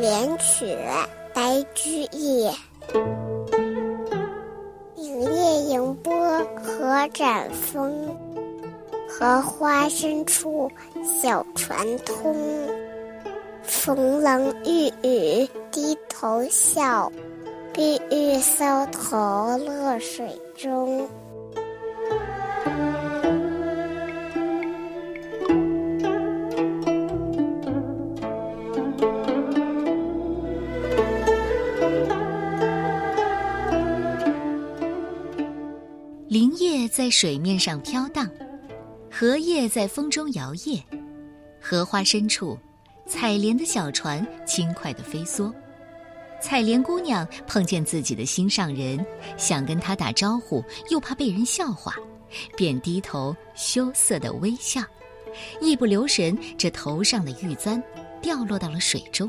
《联曲》白居易：影叶迎波何展风，荷花深处小船通。逢郎遇雨低头笑，碧玉搔头落水中。林叶在水面上飘荡，荷叶在风中摇曳，荷花深处，采莲的小船轻快地飞梭。采莲姑娘碰见自己的心上人，想跟他打招呼，又怕被人笑话，便低头羞涩地微笑，一不留神，这头上的玉簪掉落到了水中。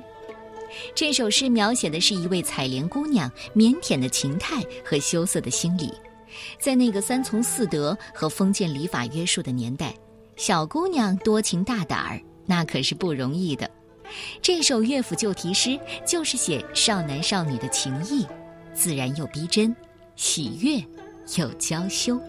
这首诗描写的是一位采莲姑娘腼腆的情态和羞涩的心理。在那个三从四德和封建礼法约束的年代，小姑娘多情大胆儿，那可是不容易的。这首乐府旧题诗就是写少男少女的情谊，自然又逼真，喜悦又娇羞。《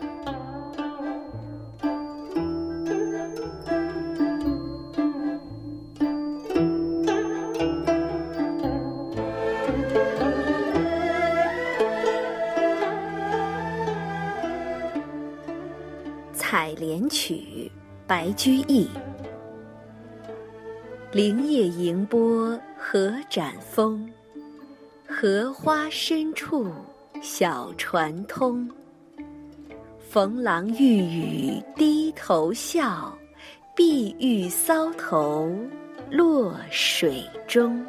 采莲曲》白居易。林叶盈波荷展风，荷花深处小船通。逢郎欲语低头笑，碧玉搔头落水中。